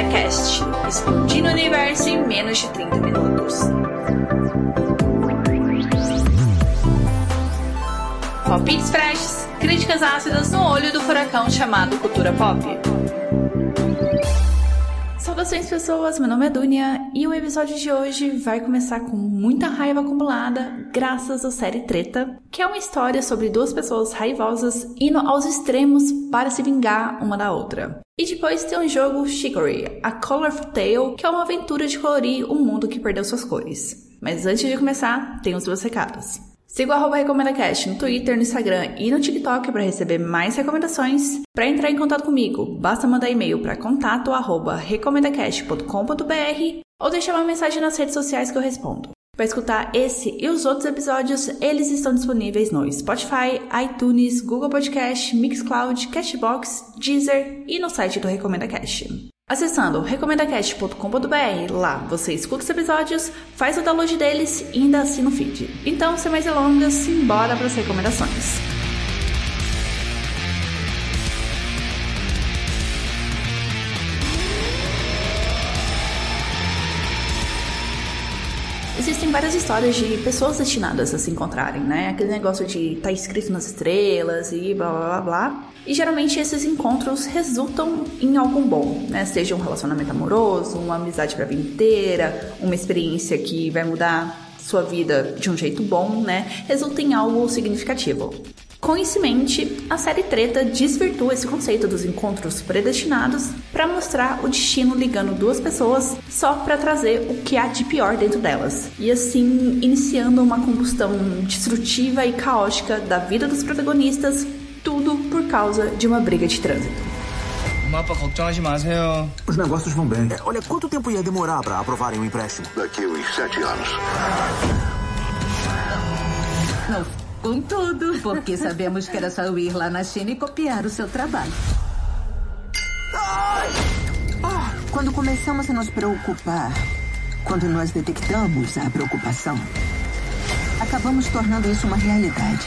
Recomenda Cast, explodindo o universo em menos de 30 minutos. Palpites freshes, críticas ácidas no olho do furacão chamado cultura pop. Saudações pessoas, meu nome é Dunia e o episódio de hoje vai começar com muita raiva acumulada graças à série Treta, que é uma história sobre duas pessoas raivosas indo aos extremos para se vingar uma da outra. E depois tem o jogo Chicory, A Colorful Tale, que é uma aventura de colorir um mundo que perdeu suas cores. Mas antes de começar, tem os meus recados. Siga o RecomendaCast no Twitter, no Instagram e no TikTok para receber mais recomendações. Para entrar em contato comigo, basta mandar e-mail para contato arroba recomendacast.com.br ou deixar uma mensagem nas redes sociais que eu respondo. Para escutar esse e os outros episódios, eles estão disponíveis no Spotify, iTunes, Google Podcast, Mixcloud, Cashbox, Deezer e no site do Recomenda Cast. Acessando recomendacast.com.br, lá você escuta os episódios, faz o download deles e ainda assina o feed. Então, sem mais delongas, simbora para as recomendações. Existem várias histórias de pessoas destinadas a se encontrarem, né? Aquele negócio de tá escrito nas estrelas e blá blá blá blá. E geralmente esses encontros resultam em algo bom, né? Seja um relacionamento amoroso, uma amizade pra vida inteira, uma experiência que vai mudar sua vida de um jeito bom, né? Resulta em algo significativo. Coincidentemente, a série Treta desvirtua esse conceito dos encontros predestinados para mostrar o destino ligando duas pessoas só para trazer o que há de pior dentro delas, e assim iniciando uma combustão destrutiva e caótica da vida dos protagonistas, tudo por causa de uma briga de trânsito. Os negócios vão bem. É, olha, quanto tempo ia demorar para aprovarem o empréstimo? Daqui uns sete anos. Com tudo, porque sabemos que era só eu ir lá na China e copiar o seu trabalho. Oh, quando começamos a nos preocupar, quando nós detectamos a preocupação, acabamos tornando isso uma realidade.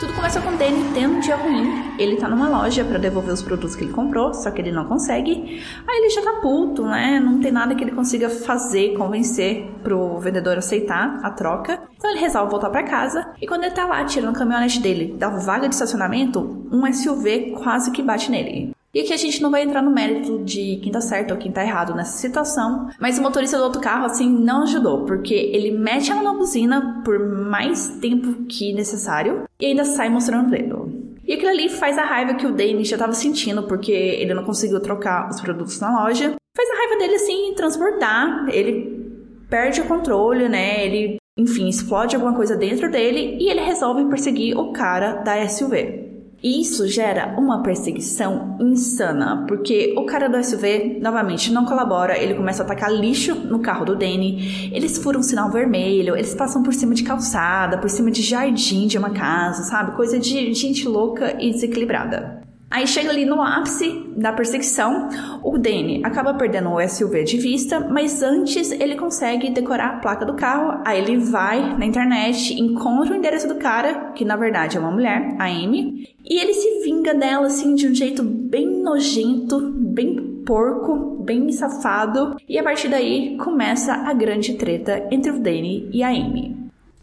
Tudo começa com Danny tendo um dia ruim. Ele tá numa loja para devolver os produtos que ele comprou, só que ele não consegue. Aí ele já tá puto, né? Não tem nada que ele consiga fazer, convencer pro vendedor aceitar a troca. Então ele resolve voltar para casa. E quando ele tá lá tirando o caminhonete dele da vaga de estacionamento, um SUV quase que bate nele. E aqui a gente não vai entrar no mérito de quem tá certo ou quem tá errado nessa situação, mas o motorista do outro carro, assim, não ajudou, porque ele mete ela na buzina por mais tempo que necessário e ainda sai mostrando o dedo. E aquilo ali faz a raiva que o Danny já tava sentindo, porque ele não conseguiu trocar os produtos na loja. Faz a raiva dele, assim, transbordar. Ele perde o controle, né? Ele, enfim, explode alguma coisa dentro dele e ele resolve perseguir o cara da SUV. E isso gera uma perseguição insana, porque o cara do SUV, novamente, não colabora, ele começa a atacar lixo no carro do Danny, eles furam um sinal vermelho, eles passam por cima de calçada, por cima de jardim de uma casa, sabe? Coisa de gente louca e desequilibrada. Aí chega ali no ápice da perseguição, o Danny acaba perdendo o SUV de vista, mas antes ele consegue decorar a placa do carro. Aí ele vai na internet, encontra o endereço do cara, que na verdade é uma mulher, a Amy, e ele se vinga dela assim de um jeito bem nojento, bem porco, bem safado, e a partir daí começa a grande treta entre o Danny e a Amy.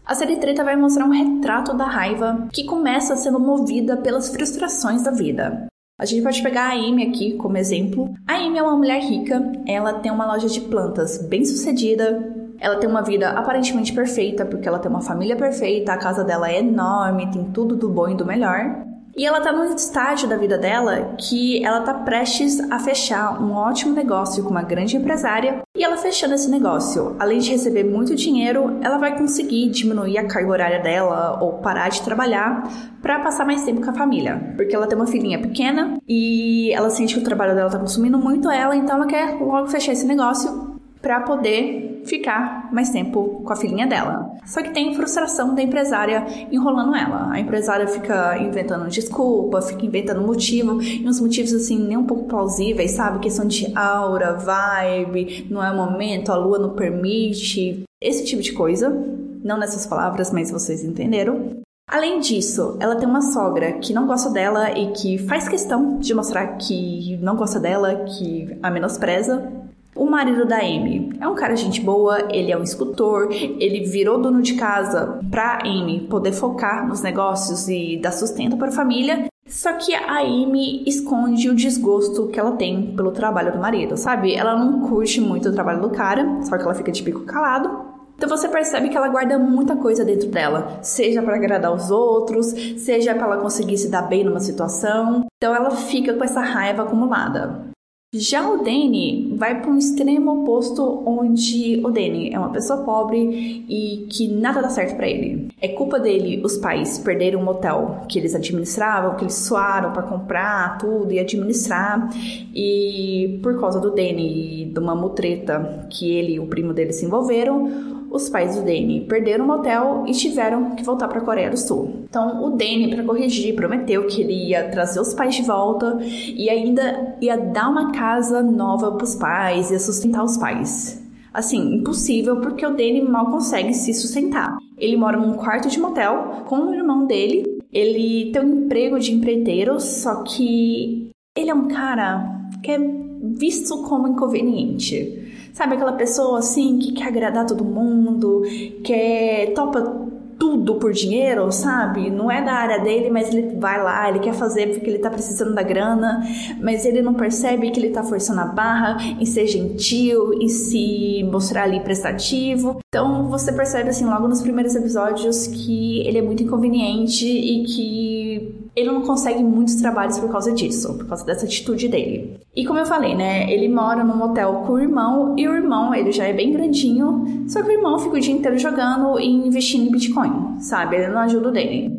A série Treta vai mostrar um retrato da raiva que começa sendo movida pelas frustrações da vida. A gente pode pegar a Amy aqui como exemplo. A Amy é uma mulher rica, ela tem uma loja de plantas bem sucedida, ela tem uma vida aparentemente perfeita, porque ela tem uma família perfeita, a casa dela é enorme, tem tudo do bom e do melhor. E ela tá num estágio da vida dela que ela tá prestes a fechar um ótimo negócio com uma grande empresária. E ela fechando esse negócio, além de receber muito dinheiro, ela vai conseguir diminuir a carga horária dela ou parar de trabalhar para passar mais tempo com a família. Porque ela tem uma filhinha pequena e ela sente que o trabalho dela tá consumindo muito ela, então ela quer logo fechar esse negócio para poder ficar mais tempo com a filhinha dela. Só que tem frustração da empresária enrolando ela. A empresária fica inventando desculpa, fica inventando motivo, e uns motivos assim nem um pouco plausíveis, sabe? Questão de aura, vibe, não é o momento, a lua não permite, esse tipo de coisa. Não nessas palavras, mas vocês entenderam. Além disso, ela tem uma sogra que não gosta dela e que faz questão de mostrar que não gosta dela, que a menospreza. O marido da Amy é um cara gente boa, ele é um escultor, ele virou dono de casa pra Amy poder focar nos negócios e dar sustento para a família. Só que a Amy esconde o desgosto que ela tem pelo trabalho do marido, sabe? Ela não curte muito o trabalho do cara, só que ela fica de bico calado. Então você percebe que ela guarda muita coisa dentro dela, seja para agradar os outros, seja para ela conseguir se dar bem numa situação. Então ela fica com essa raiva acumulada. Já o Danny vai para um extremo oposto, onde o Danny é uma pessoa pobre e que nada dá certo para ele. É culpa dele os pais perderam um motel que eles administravam, que eles suaram para comprar tudo e administrar. E por causa do Danny e de uma mutreta que ele e o primo dele se envolveram, os pais do Danny perderam o motel e tiveram que voltar para a Coreia do Sul. Então, o Danny, para corrigir, prometeu que ele ia trazer os pais de volta e ainda ia dar uma casa nova para os pais, ia sustentar os pais. Assim, impossível porque o Danny mal consegue se sustentar. Ele mora num quarto de motel com o irmão dele. Ele tem um emprego de empreiteiro, só que ele é um cara que é visto como inconveniente. Sabe aquela pessoa assim que quer agradar todo mundo, que topa tudo por dinheiro, sabe? Não é da área dele, mas ele vai lá, ele quer fazer porque ele tá precisando da grana, mas ele não percebe que ele tá forçando a barra em ser gentil e se mostrar ali prestativo. Então você percebe assim logo nos primeiros episódios que ele é muito inconveniente e que ele não consegue muitos trabalhos por causa disso, por causa dessa atitude dele. E como eu falei, né, ele mora num hotel com o irmão e o irmão, ele já é bem grandinho, só que o irmão fica o dia inteiro jogando e investindo em Bitcoin, sabe? Ele não ajuda o dele.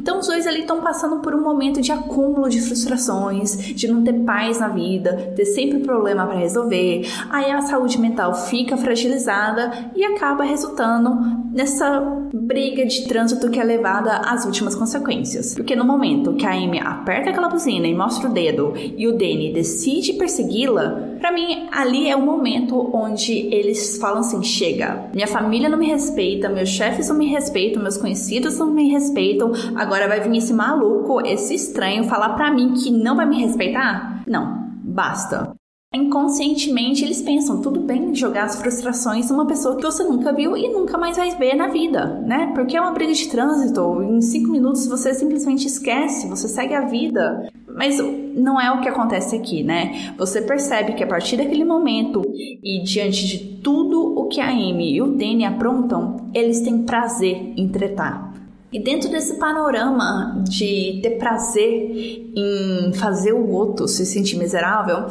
Então os dois ali estão passando por um momento de acúmulo de frustrações, de não ter paz na vida, ter sempre problema para resolver. Aí a saúde mental fica fragilizada e acaba resultando nessa briga de trânsito que é levada às últimas consequências. Porque no momento que a Amy aperta aquela buzina e mostra o dedo e o Danny decide persegui-la, para mim ali é o momento onde eles falam assim: chega, minha família não me respeita, meus chefes não me respeitam, meus conhecidos não me respeitam, agora vai vir esse maluco, esse estranho falar para mim que não vai me respeitar? Não, basta. Inconscientemente eles pensam, tudo bem jogar as frustrações numa pessoa que você nunca viu e nunca mais vai ver na vida, né? Porque é uma briga de trânsito, em cinco minutos você simplesmente esquece, você segue a vida. Mas não é o que acontece aqui, né? Você percebe que a partir daquele momento e diante de tudo o que a Amy e o Danny aprontam, eles têm prazer em tretar. E dentro desse panorama de ter prazer em fazer o outro se sentir miserável,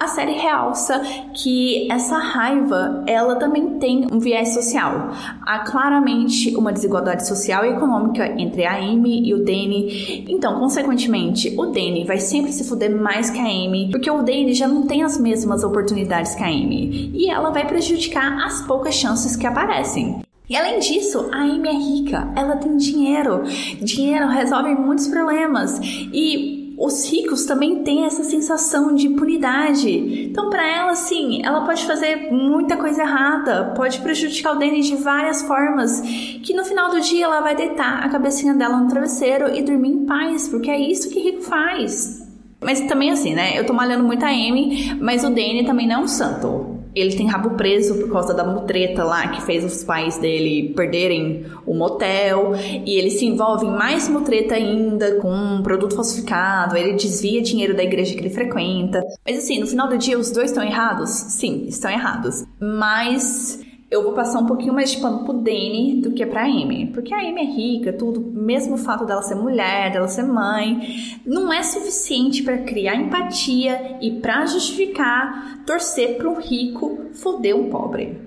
a série realça que essa raiva ela também tem um viés social. Há claramente uma desigualdade social e econômica entre a Amy e o Danny. Então, consequentemente, o Danny vai sempre se fuder mais que a Amy, porque o Danny já não tem as mesmas oportunidades que a Amy. E ela vai prejudicar as poucas chances que aparecem. E além disso, a Amy é rica, ela tem dinheiro. Dinheiro resolve muitos problemas. E os ricos também têm essa sensação de impunidade. Então, para ela, sim, ela pode fazer muita coisa errada, pode prejudicar o Danny de várias formas, que no final do dia ela vai deitar a cabecinha dela no travesseiro e dormir em paz, porque é isso que rico faz. Mas também assim, né? Eu tô malhando muito a Amy, mas o Danny também não é um santo ele tem rabo preso por causa da mutreta lá que fez os pais dele perderem o motel e ele se envolve em mais mutreta ainda com um produto falsificado, ele desvia dinheiro da igreja que ele frequenta. Mas assim, no final do dia os dois estão errados? Sim, estão errados. Mas eu vou passar um pouquinho mais de pano pro Danny do que pra Amy. Porque a Amy é rica, tudo, mesmo o fato dela ser mulher, dela ser mãe, não é suficiente para criar empatia e para justificar torcer um rico foder um pobre.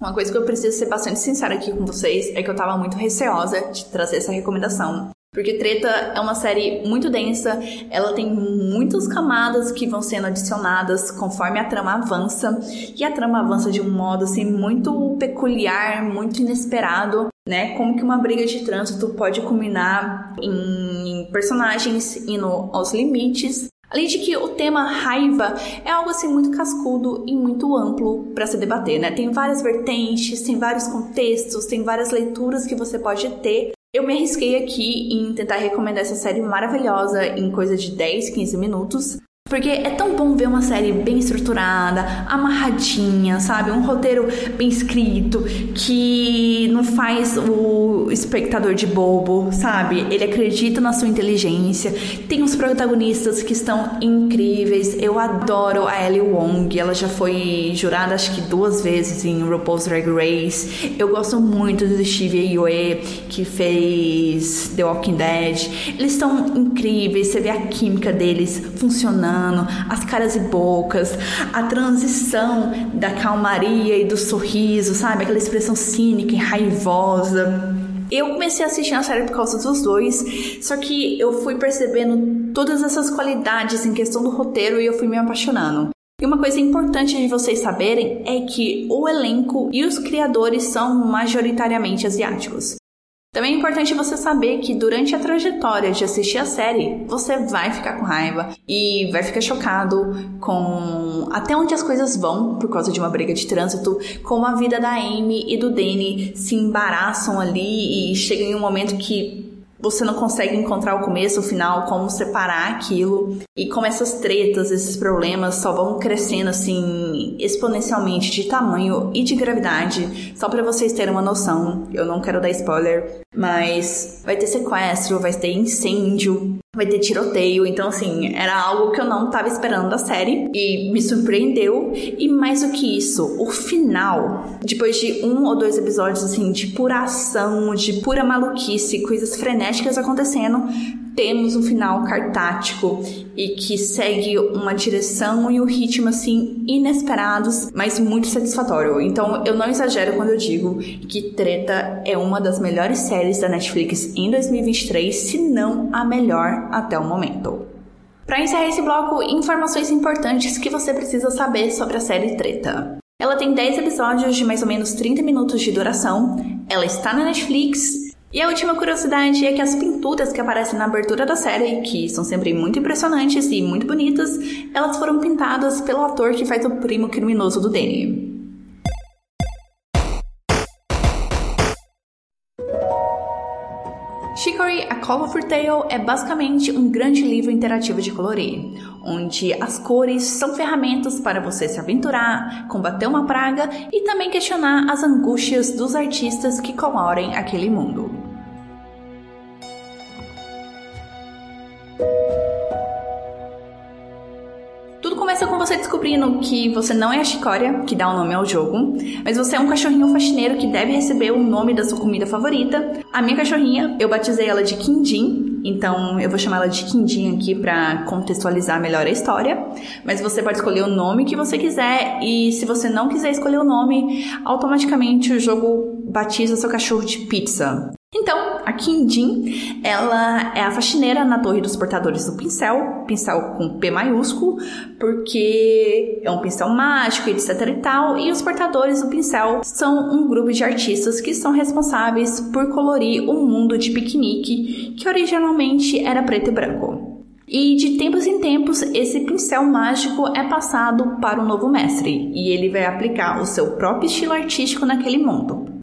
Uma coisa que eu preciso ser bastante sincera aqui com vocês é que eu tava muito receosa de trazer essa recomendação. Porque Treta é uma série muito densa, ela tem muitas camadas que vão sendo adicionadas conforme a trama avança, e a trama avança de um modo assim muito peculiar, muito inesperado, né? Como que uma briga de trânsito pode culminar em personagens indo aos limites. Além de que o tema raiva é algo assim muito cascudo e muito amplo para se debater, né? Tem várias vertentes, tem vários contextos, tem várias leituras que você pode ter Eu me arrisquei aqui em tentar recomendar essa série maravilhosa em coisa de 10, 15 minutos, porque é tão bom ver uma série bem estruturada, amarradinha, sabe? Um roteiro bem escrito, que não faz o espectador de bobo, sabe? Ele acredita na sua inteligência. Tem os protagonistas que estão incríveis. Eu adoro a Ellie Wong. Ela já foi jurada acho que duas vezes em RuPaul's Drag Race. Eu gosto muito do Steve Aoe, que fez The Walking Dead. Eles estão incríveis. Você vê a química deles funcionando as caras e bocas, a transição da calmaria e do sorriso, sabe? Aquela expressão cínica e raivosa. Eu comecei a assistir a série por causa dos dois, só que eu fui percebendo todas essas qualidades em questão do roteiro e eu fui me apaixonando. E uma coisa importante de vocês saberem é que o elenco e os criadores são majoritariamente asiáticos. Também é importante você saber que durante a trajetória de assistir a série, você vai ficar com raiva e vai ficar chocado com até onde as coisas vão por causa de uma briga de trânsito, como a vida da Amy e do Danny se embaraçam ali e chega em um momento que você não consegue encontrar o começo, o final, como separar aquilo. E como essas tretas, esses problemas só vão crescendo assim exponencialmente de tamanho e de gravidade. Só para vocês terem uma noção, eu não quero dar spoiler, mas vai ter sequestro, vai ter incêndio, vai ter tiroteio. Então, assim, era algo que eu não estava esperando da série e me surpreendeu. E mais do que isso, o final, depois de um ou dois episódios, assim, de pura ação, de pura maluquice, coisas frenéticas acontecendo, temos um final cartático e que segue uma direção e um ritmo assim inesperados, mas muito satisfatório. Então eu não exagero quando eu digo que Treta é uma das melhores séries da Netflix em 2023, se não a melhor até o momento. Para encerrar esse bloco, informações importantes que você precisa saber sobre a série Treta. Ela tem 10 episódios de mais ou menos 30 minutos de duração, ela está na Netflix e a última curiosidade é que as pinturas que aparecem na abertura da série, que são sempre muito impressionantes e muito bonitas, elas foram pintadas pelo ator que faz o primo criminoso do Danny. Chicory A Colorful Tale é basicamente um grande livro interativo de colorir, onde as cores são ferramentas para você se aventurar, combater uma praga e também questionar as angústias dos artistas que colorem aquele mundo. Começa com você descobrindo que você não é a chicória que dá o nome ao jogo, mas você é um cachorrinho faxineiro que deve receber o nome da sua comida favorita. A minha cachorrinha, eu batizei ela de Quindim, então eu vou chamar ela de Quindim aqui para contextualizar melhor a história. Mas você pode escolher o nome que você quiser e se você não quiser escolher o nome, automaticamente o jogo batiza seu cachorro de pizza. Então, a Kim ela é a faxineira na Torre dos Portadores do Pincel, pincel com P maiúsculo, porque é um pincel mágico, etc e tal, e os portadores do pincel são um grupo de artistas que são responsáveis por colorir um mundo de piquenique que originalmente era preto e branco. E de tempos em tempos, esse pincel mágico é passado para o novo mestre, e ele vai aplicar o seu próprio estilo artístico naquele mundo.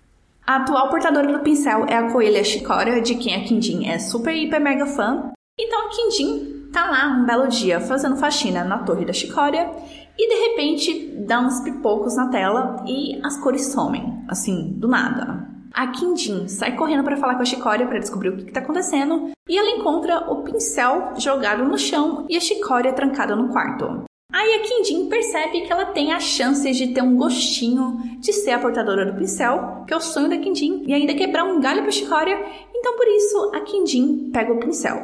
A atual portadora do pincel é a coelha Chicória, de quem a Quindim é super, hiper, mega fã. Então a Quindim tá lá um belo dia fazendo faxina na torre da Chicória e de repente dá uns pipocos na tela e as cores somem, assim, do nada. A Quindim sai correndo para falar com a Chicória para descobrir o que está acontecendo e ela encontra o pincel jogado no chão e a Chicória trancada no quarto. Aí a Quindim percebe que ela tem a chance de ter um gostinho de ser a portadora do pincel, que é o sonho da Quindim, e ainda quebrar um galho para Chicória. Então por isso a Quindim pega o pincel.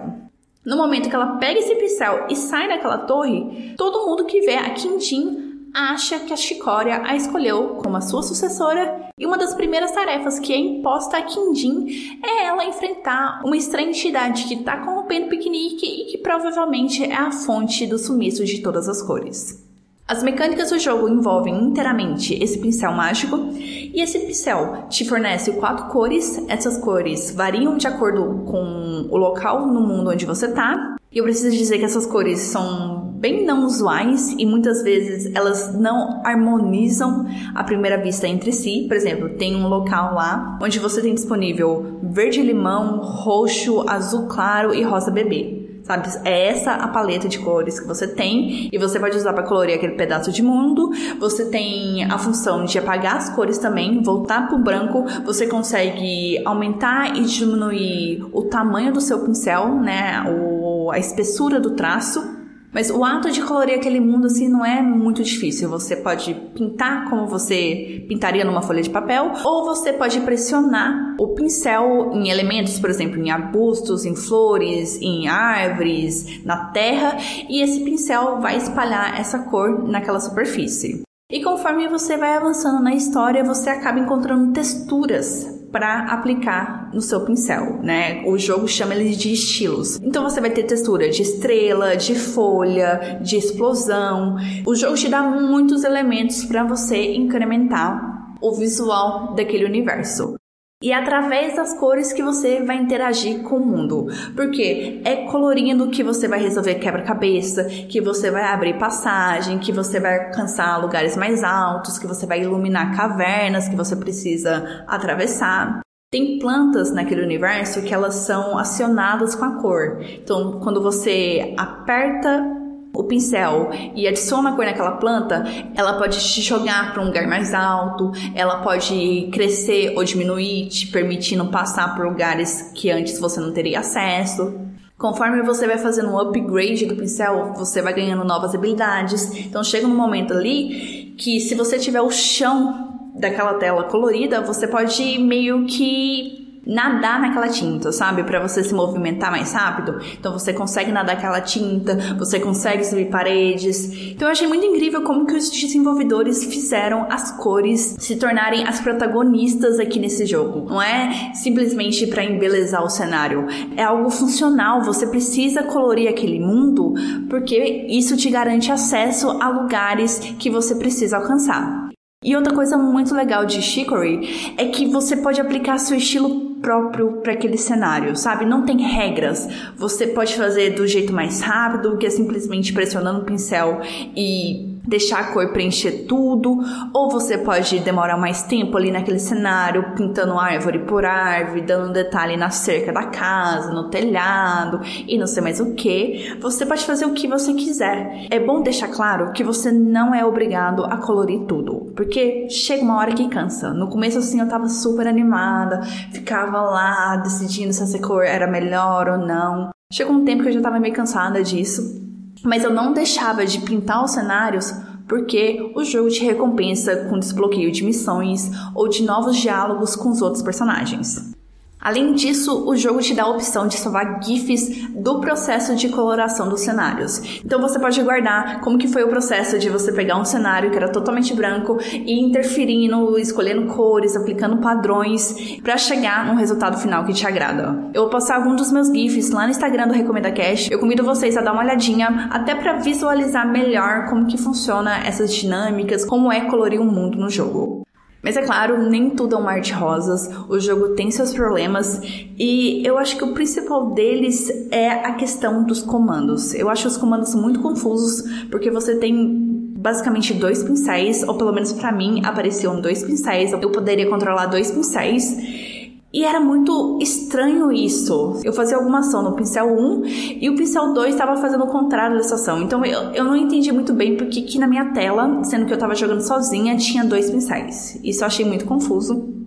No momento que ela pega esse pincel e sai daquela torre, todo mundo que vê a Quindim acha que a Chicória a escolheu como a sua sucessora e uma das primeiras tarefas que é imposta a Quindim é ela enfrentar uma estranha entidade que está corrompendo o piquenique e que provavelmente é a fonte do sumiço de todas as cores. As mecânicas do jogo envolvem inteiramente esse pincel mágico e esse pincel te fornece quatro cores. Essas cores variam de acordo com o local no mundo onde você está. E eu preciso dizer que essas cores são bem não usuais e muitas vezes elas não harmonizam à primeira vista entre si. Por exemplo, tem um local lá onde você tem disponível verde-limão, roxo, azul claro e rosa bebê. Sabe? É essa a paleta de cores que você tem e você pode usar para colorir aquele pedaço de mundo. Você tem a função de apagar as cores também, voltar para o branco. Você consegue aumentar e diminuir o tamanho do seu pincel, né? O, a espessura do traço. Mas o ato de colorir aquele mundo assim não é muito difícil. Você pode pintar como você pintaria numa folha de papel, ou você pode pressionar o pincel em elementos, por exemplo, em arbustos, em flores, em árvores, na terra, e esse pincel vai espalhar essa cor naquela superfície. E conforme você vai avançando na história, você acaba encontrando texturas para aplicar no seu pincel, né? O jogo chama ele de estilos. Então você vai ter textura de estrela, de folha, de explosão. O jogo te dá muitos elementos para você incrementar o visual daquele universo. E através das cores que você vai interagir com o mundo. Porque é colorindo que você vai resolver quebra-cabeça, que você vai abrir passagem, que você vai alcançar lugares mais altos, que você vai iluminar cavernas que você precisa atravessar. Tem plantas naquele universo que elas são acionadas com a cor. Então, quando você aperta o pincel e adiciona a cor naquela planta, ela pode te jogar para um lugar mais alto, ela pode crescer ou diminuir, te permitindo passar por lugares que antes você não teria acesso. Conforme você vai fazendo um upgrade do pincel, você vai ganhando novas habilidades. Então chega um momento ali que se você tiver o chão daquela tela colorida, você pode meio que nadar naquela tinta, sabe? Para você se movimentar mais rápido. Então você consegue nadar aquela tinta, você consegue subir paredes. Então eu achei muito incrível como que os desenvolvedores fizeram as cores se tornarem as protagonistas aqui nesse jogo. Não é simplesmente para embelezar o cenário, é algo funcional. Você precisa colorir aquele mundo porque isso te garante acesso a lugares que você precisa alcançar. E outra coisa muito legal de Chicory é que você pode aplicar seu estilo próprio para aquele cenário, sabe? Não tem regras. Você pode fazer do jeito mais rápido, que é simplesmente pressionando o pincel e deixar a cor preencher tudo, ou você pode demorar mais tempo ali naquele cenário, pintando árvore por árvore, dando detalhe na cerca da casa, no telhado e não sei mais o que. Você pode fazer o que você quiser. É bom deixar claro que você não é obrigado a colorir tudo, porque chega uma hora que cansa. No começo assim eu tava super animada, ficava lá decidindo se essa cor era melhor ou não. Chegou um tempo que eu já tava meio cansada disso. Mas eu não deixava de pintar os cenários porque o jogo te recompensa com desbloqueio de missões ou de novos diálogos com os outros personagens. Além disso, o jogo te dá a opção de salvar GIFs do processo de coloração dos cenários. Então você pode guardar como que foi o processo de você pegar um cenário que era totalmente branco e interferindo, escolhendo cores, aplicando padrões para chegar num resultado final que te agrada. Eu vou passar algum dos meus GIFs lá no Instagram do Recomenda Cash. Eu convido vocês a dar uma olhadinha até para visualizar melhor como que funciona essas dinâmicas, como é colorir um mundo no jogo. Mas é claro, nem tudo é um mar de rosas, o jogo tem seus problemas e eu acho que o principal deles é a questão dos comandos. Eu acho os comandos muito confusos porque você tem basicamente dois pincéis, ou pelo menos para mim apareciam dois pincéis, eu poderia controlar dois pincéis e era muito estranho isso. Eu fazia alguma ação no pincel 1 e o pincel 2 estava fazendo o contrário dessa ação. Então eu, eu não entendi muito bem porque que na minha tela, sendo que eu estava jogando sozinha, tinha dois pincéis. Isso eu achei muito confuso.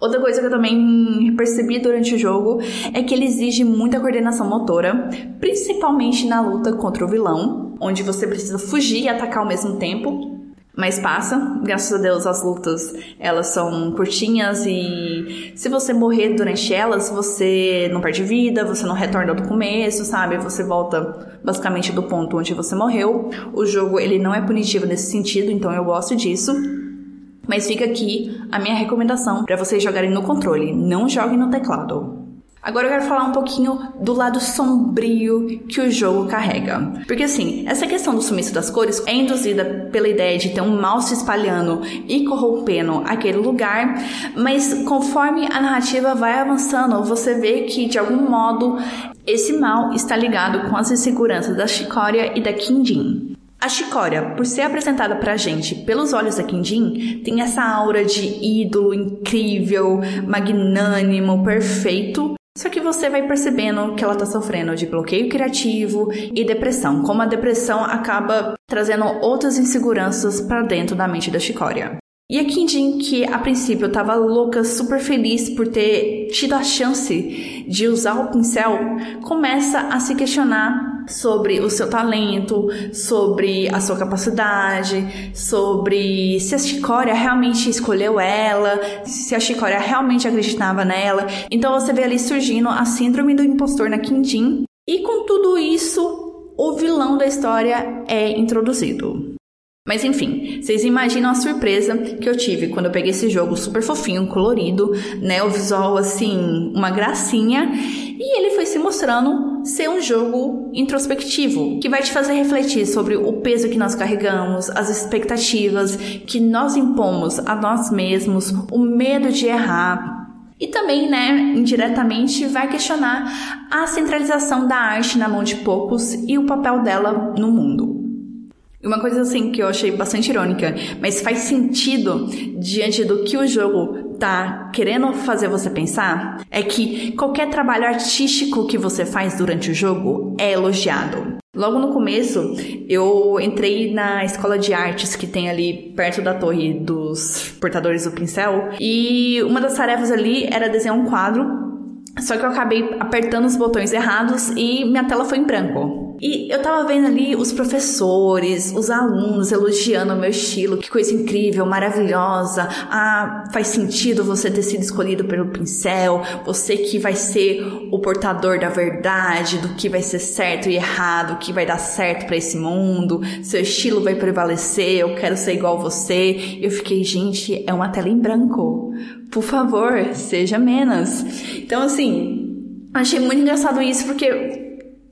Outra coisa que eu também percebi durante o jogo é que ele exige muita coordenação motora, principalmente na luta contra o vilão, onde você precisa fugir e atacar ao mesmo tempo. Mas passa, graças a Deus as lutas elas são curtinhas e se você morrer durante elas, você não perde vida, você não retorna do começo, sabe? Você volta basicamente do ponto onde você morreu. O jogo ele não é punitivo nesse sentido, então eu gosto disso. Mas fica aqui a minha recomendação para vocês jogarem no controle, não joguem no teclado. Agora eu quero falar um pouquinho do lado sombrio que o jogo carrega. Porque assim, essa questão do sumiço das cores é induzida pela ideia de ter um mal se espalhando e corrompendo aquele lugar, mas conforme a narrativa vai avançando, você vê que de algum modo esse mal está ligado com as inseguranças da Chicória e da Quindim. A Chicória, por ser apresentada pra gente pelos olhos da Quindim, tem essa aura de ídolo incrível, magnânimo, perfeito. Só que você vai percebendo que ela tá sofrendo de bloqueio criativo e depressão, como a depressão acaba trazendo outras inseguranças para dentro da mente da Chicória. E a Kinjin, que a princípio estava louca, super feliz por ter tido a chance de usar o pincel, começa a se questionar sobre o seu talento, sobre a sua capacidade, sobre se a Chicória realmente escolheu ela, se a Chicória realmente acreditava nela. Então você vê ali surgindo a síndrome do impostor na Kinjin. E com tudo isso, o vilão da história é introduzido. Mas enfim, vocês imaginam a surpresa que eu tive quando eu peguei esse jogo super fofinho, colorido, né? O visual assim, uma gracinha, e ele foi se mostrando ser um jogo introspectivo, que vai te fazer refletir sobre o peso que nós carregamos, as expectativas que nós impomos a nós mesmos, o medo de errar, e também, né, indiretamente, vai questionar a centralização da arte na mão de poucos e o papel dela no mundo. Uma coisa assim que eu achei bastante irônica, mas faz sentido diante do que o jogo tá querendo fazer você pensar, é que qualquer trabalho artístico que você faz durante o jogo é elogiado. Logo no começo, eu entrei na escola de artes que tem ali perto da torre dos portadores do pincel, e uma das tarefas ali era desenhar um quadro só que eu acabei apertando os botões errados e minha tela foi em branco. E eu tava vendo ali os professores, os alunos elogiando o meu estilo, que coisa incrível, maravilhosa. Ah, faz sentido você ter sido escolhido pelo pincel, você que vai ser o portador da verdade, do que vai ser certo e errado, o que vai dar certo para esse mundo. Seu estilo vai prevalecer, eu quero ser igual você. Eu fiquei, gente, é uma tela em branco. Por favor, seja menos. Então, assim, achei muito engraçado isso porque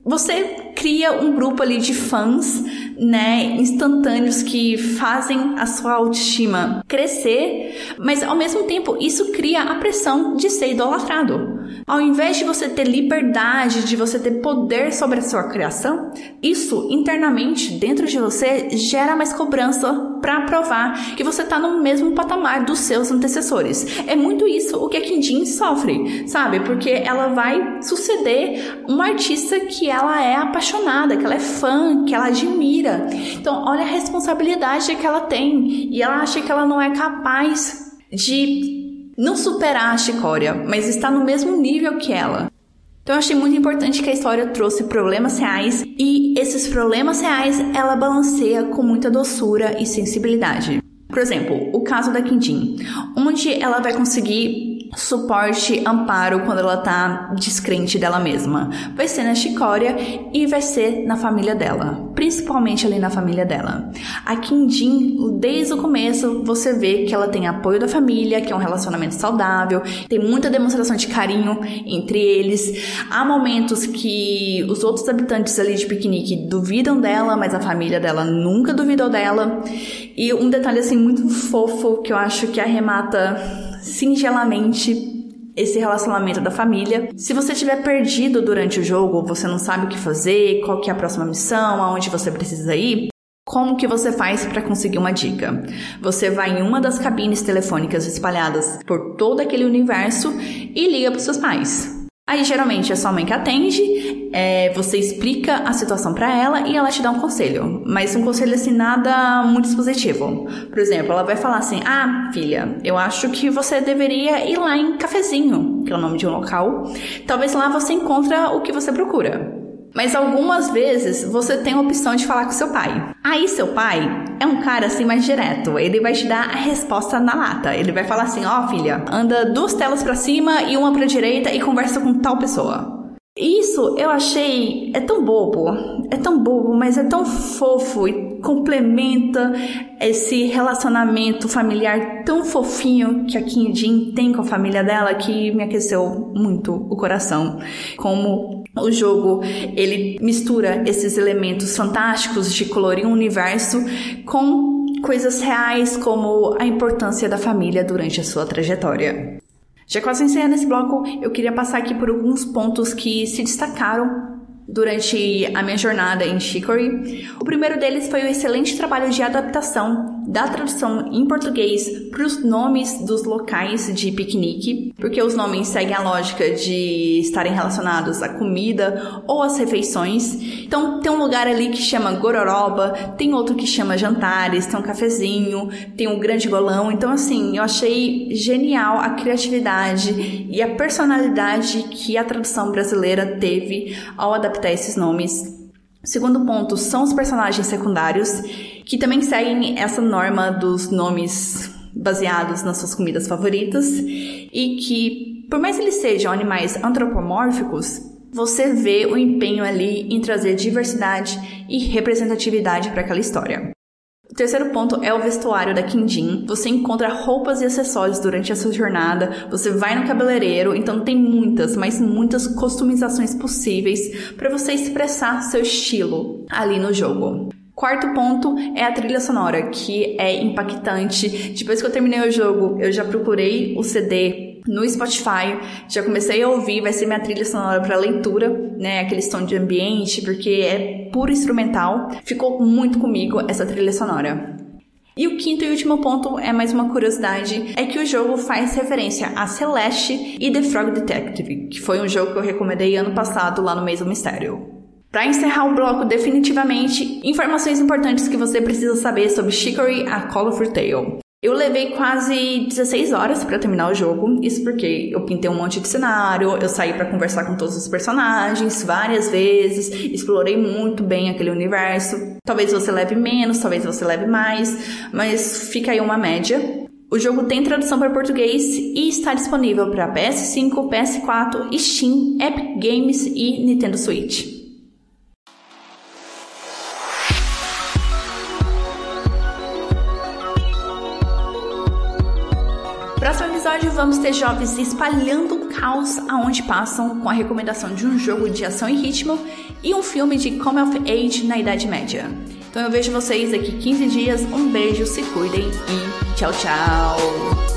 você cria um grupo ali de fãs, né, instantâneos que fazem a sua autoestima crescer, mas ao mesmo tempo isso cria a pressão de ser idolatrado. Ao invés de você ter liberdade, de você ter poder sobre a sua criação, isso internamente dentro de você gera mais cobrança para provar que você está no mesmo patamar dos seus antecessores. É muito isso o que a Kindin sofre, sabe? Porque ela vai suceder uma artista que ela é apaixonada, que ela é fã, que ela admira. Então, olha a responsabilidade que ela tem e ela acha que ela não é capaz de não superar a Chicória, mas está no mesmo nível que ela. Então eu achei muito importante que a história trouxe problemas reais e esses problemas reais ela balanceia com muita doçura e sensibilidade. Por exemplo, o caso da Quintin, onde ela vai conseguir suporte, amparo quando ela tá descrente dela mesma. Vai ser na Chicória e vai ser na família dela, principalmente ali na família dela. A Kindin, desde o começo, você vê que ela tem apoio da família, que é um relacionamento saudável, tem muita demonstração de carinho entre eles. Há momentos que os outros habitantes ali de piquenique duvidam dela, mas a família dela nunca duvidou dela. E um detalhe assim muito fofo que eu acho que arremata singelamente esse relacionamento da família. Se você estiver perdido durante o jogo, você não sabe o que fazer, qual que é a próxima missão, aonde você precisa ir, como que você faz para conseguir uma dica? Você vai em uma das cabines telefônicas espalhadas por todo aquele universo e liga para seus pais. Aí geralmente é sua mãe que atende, é, você explica a situação para ela e ela te dá um conselho, mas um conselho assim nada muito positivo. Por exemplo, ela vai falar assim: "Ah, filha, eu acho que você deveria ir lá em Cafezinho, que é o nome de um local. Talvez lá você encontra o que você procura." Mas algumas vezes você tem a opção de falar com seu pai. Aí seu pai é um cara assim mais direto. Ele vai te dar a resposta na lata. Ele vai falar assim: "Ó, oh, filha, anda duas telas para cima e uma para direita e conversa com tal pessoa." Isso eu achei é tão bobo, é tão bobo, mas é tão fofo e complementa esse relacionamento familiar tão fofinho que a Kim Jin tem com a família dela que me aqueceu muito o coração. Como o jogo ele mistura esses elementos fantásticos de colorir um universo com coisas reais como a importância da família durante a sua trajetória. Já quase encerrando esse bloco, eu queria passar aqui por alguns pontos que se destacaram durante a minha jornada em Chicory. O primeiro deles foi o excelente trabalho de adaptação da tradução em português para os nomes dos locais de piquenique, porque os nomes seguem a lógica de estarem relacionados à comida ou às refeições. Então, tem um lugar ali que chama Gororoba, tem outro que chama Jantares, tem um cafezinho, tem um grande golão. Então, assim, eu achei genial a criatividade e a personalidade que a tradução brasileira teve ao adaptar esses nomes Segundo ponto são os personagens secundários, que também seguem essa norma dos nomes baseados nas suas comidas favoritas e que, por mais eles sejam animais antropomórficos, você vê o empenho ali em trazer diversidade e representatividade para aquela história. O terceiro ponto é o vestuário da Kindin. Você encontra roupas e acessórios durante a sua jornada, você vai no cabeleireiro, então tem muitas, mas muitas customizações possíveis para você expressar seu estilo ali no jogo. Quarto ponto é a trilha sonora, que é impactante. Depois que eu terminei o jogo, eu já procurei o CD no Spotify. Já comecei a ouvir, vai ser minha trilha sonora para leitura, né? Aquele som de ambiente, porque é puro instrumental. Ficou muito comigo essa trilha sonora. E o quinto e último ponto é mais uma curiosidade, é que o jogo faz referência a Celeste e The Frog Detective, que foi um jogo que eu recomendei ano passado lá no Mês do Mistério. Para encerrar o bloco definitivamente, informações importantes que você precisa saber sobre Chicory A Colorful Tale. Eu levei quase 16 horas para terminar o jogo, isso porque eu pintei um monte de cenário, eu saí para conversar com todos os personagens várias vezes, explorei muito bem aquele universo. Talvez você leve menos, talvez você leve mais, mas fica aí uma média. O jogo tem tradução para português e está disponível para PS5, PS4, Steam, Epic Games e Nintendo Switch. Episódio vamos ter jovens espalhando o caos aonde passam com a recomendação de um jogo de ação e ritmo e um filme de Come of Age na Idade Média. Então eu vejo vocês daqui 15 dias, um beijo, se cuidem e tchau, tchau!